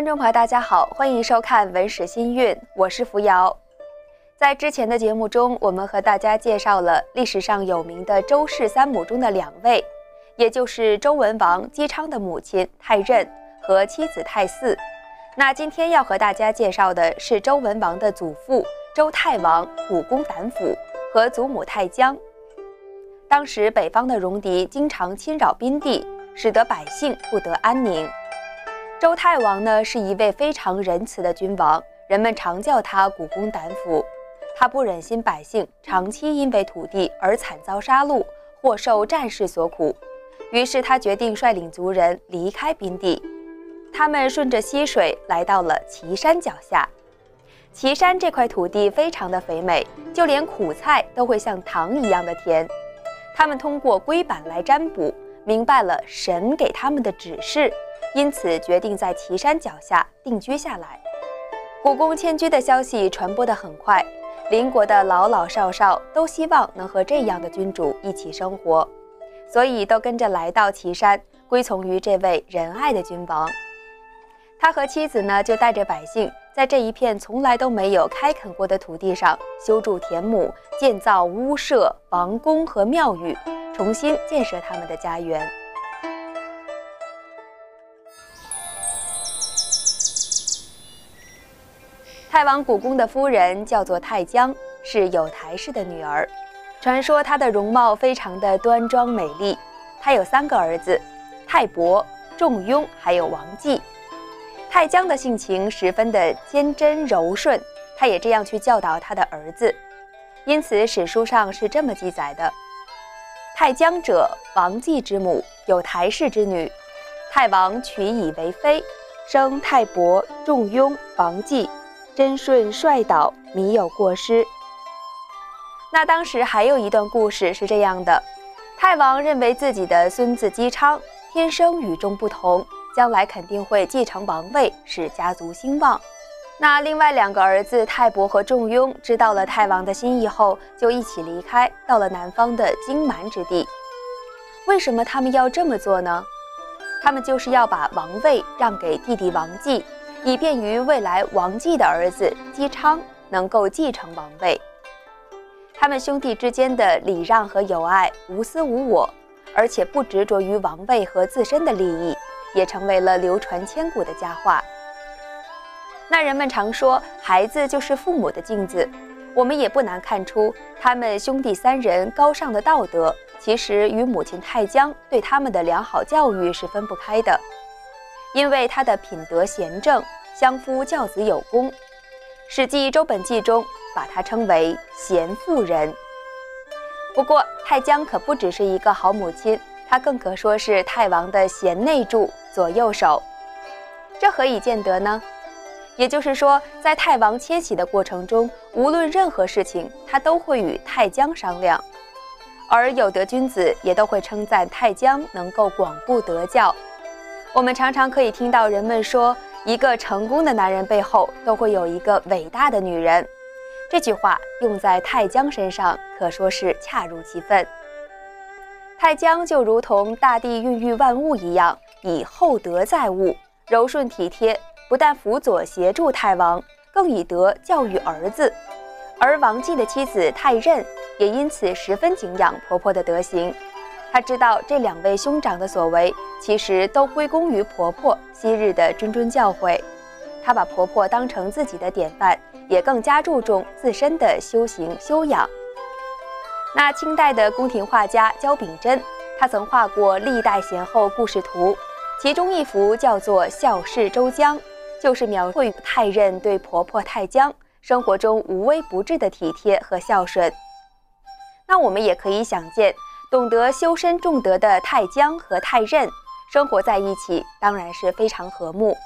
观众朋友，大家好，欢迎收看《文史新韵》，我是扶摇。在之前的节目中，我们和大家介绍了历史上有名的周氏三母中的两位，也就是周文王姬昌的母亲太任和妻子太姒。那今天要和大家介绍的是周文王的祖父周太王古公胆府和祖母太姜。当时北方的戎狄经常侵扰边地，使得百姓不得安宁。周太王呢是一位非常仁慈的君王，人们常叫他古公胆府。他不忍心百姓长期因为土地而惨遭杀戮或受战事所苦，于是他决定率领族人离开边地。他们顺着溪水来到了岐山脚下。岐山这块土地非常的肥美，就连苦菜都会像糖一样的甜。他们通过龟板来占卜，明白了神给他们的指示。因此，决定在岐山脚下定居下来。故宫迁居的消息传播得很快，邻国的老老少少都希望能和这样的君主一起生活，所以都跟着来到岐山，归从于这位仁爱的君王。他和妻子呢，就带着百姓，在这一片从来都没有开垦过的土地上修筑田亩，建造屋舍、王宫和庙宇，重新建设他们的家园。太王古公的夫人叫做太姜，是有台氏的女儿。传说她的容貌非常的端庄美丽。她有三个儿子：太伯、仲雍，还有王继。太姜的性情十分的坚贞柔顺，她也这样去教导她的儿子。因此史书上是这么记载的：太姜者，王继之母，有台氏之女。太王娶以为妃，生太伯、仲雍、王继。真顺率导，弥有过失。那当时还有一段故事是这样的：太王认为自己的孙子姬昌天生与众不同，将来肯定会继承王位，使家族兴旺。那另外两个儿子太伯和仲雍知道了太王的心意后，就一起离开，到了南方的荆蛮之地。为什么他们要这么做呢？他们就是要把王位让给弟弟王继。以便于未来王继的儿子姬昌能够继承王位，他们兄弟之间的礼让和友爱无私无我，而且不执着于王位和自身的利益，也成为了流传千古的佳话。那人们常说，孩子就是父母的镜子，我们也不难看出，他们兄弟三人高尚的道德，其实与母亲太姜对他们的良好教育是分不开的。因为他的品德贤正，相夫教子有功，《史记·周本纪》中把他称为贤妇人。不过，太姜可不只是一个好母亲，她更可说是太王的贤内助、左右手。这何以见得呢？也就是说，在太王迁徙的过程中，无论任何事情，他都会与太姜商量，而有德君子也都会称赞太姜能够广布德教。我们常常可以听到人们说，一个成功的男人背后都会有一个伟大的女人。这句话用在太江身上，可说是恰如其分。太江就如同大地孕育万物一样，以厚德载物，柔顺体贴，不但辅佐协助太王，更以德教育儿子。而王继的妻子太任也因此十分敬仰婆婆的德行。她知道这两位兄长的所为，其实都归功于婆婆昔日的谆谆教诲。她把婆婆当成自己的典范，也更加注重自身的修行修养。那清代的宫廷画家焦秉珍，他曾画过历代贤后故事图，其中一幅叫做《孝事周江》，就是描绘太任对婆婆太姜生活中无微不至的体贴和孝顺。那我们也可以想见。懂得修身重德的太姜和太任生活在一起，当然是非常和睦，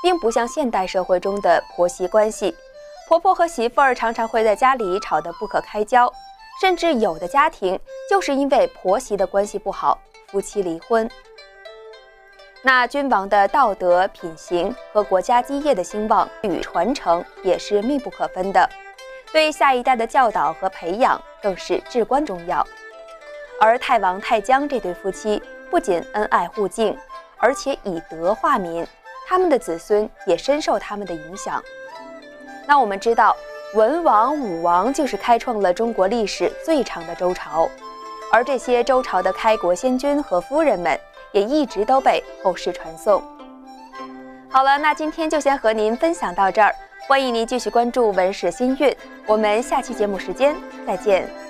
并不像现代社会中的婆媳关系，婆婆和媳妇儿常常会在家里吵得不可开交，甚至有的家庭就是因为婆媳的关系不好，夫妻离婚。那君王的道德品行和国家基业的兴旺与传承也是密不可分的，对下一代的教导和培养更是至关重要。而太王太姜这对夫妻不仅恩爱互敬，而且以德化民，他们的子孙也深受他们的影响。那我们知道，文王、武王就是开创了中国历史最长的周朝，而这些周朝的开国先君和夫人们也一直都被后世传颂。好了，那今天就先和您分享到这儿，欢迎您继续关注《文史新韵》，我们下期节目时间再见。